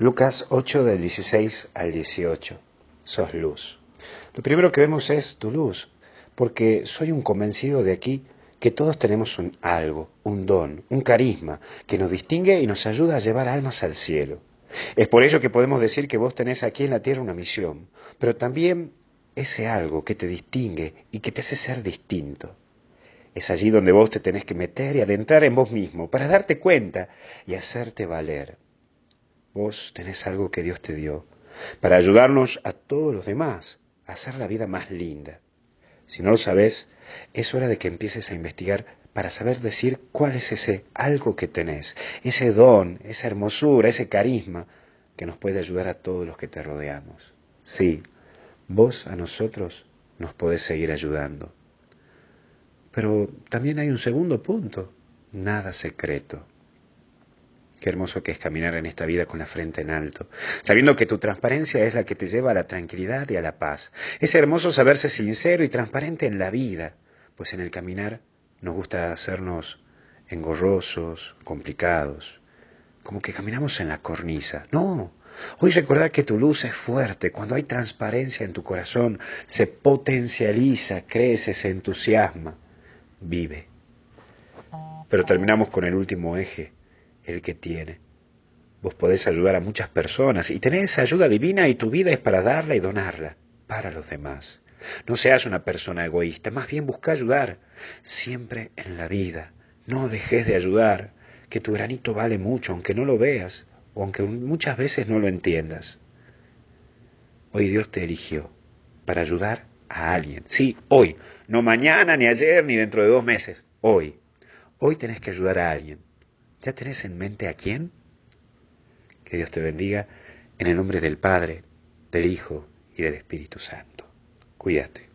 Lucas 8 del 16 al 18. Sos luz. Lo primero que vemos es tu luz, porque soy un convencido de aquí que todos tenemos un algo, un don, un carisma, que nos distingue y nos ayuda a llevar almas al cielo. Es por ello que podemos decir que vos tenés aquí en la tierra una misión, pero también ese algo que te distingue y que te hace ser distinto. Es allí donde vos te tenés que meter y adentrar en vos mismo para darte cuenta y hacerte valer. Vos tenés algo que Dios te dio para ayudarnos a todos los demás a hacer la vida más linda. Si no lo sabes, es hora de que empieces a investigar para saber decir cuál es ese algo que tenés, ese don, esa hermosura, ese carisma que nos puede ayudar a todos los que te rodeamos. Sí, vos a nosotros nos podés seguir ayudando. Pero también hay un segundo punto, nada secreto. Qué hermoso que es caminar en esta vida con la frente en alto, sabiendo que tu transparencia es la que te lleva a la tranquilidad y a la paz. Es hermoso saberse sincero y transparente en la vida, pues en el caminar nos gusta hacernos engorrosos, complicados, como que caminamos en la cornisa. No, hoy recordar que tu luz es fuerte, cuando hay transparencia en tu corazón, se potencializa, crece, se entusiasma, vive. Pero terminamos con el último eje, el que tiene. Vos podés ayudar a muchas personas y tenés esa ayuda divina y tu vida es para darla y donarla para los demás. No seas una persona egoísta, más bien busca ayudar siempre en la vida. No dejes de ayudar, que tu granito vale mucho, aunque no lo veas o aunque muchas veces no lo entiendas. Hoy Dios te eligió para ayudar a alguien. Sí, hoy, no mañana, ni ayer, ni dentro de dos meses. Hoy. Hoy tenés que ayudar a alguien. ¿Ya tenés en mente a quién? Que Dios te bendiga en el nombre del Padre, del Hijo y del Espíritu Santo. Cuídate.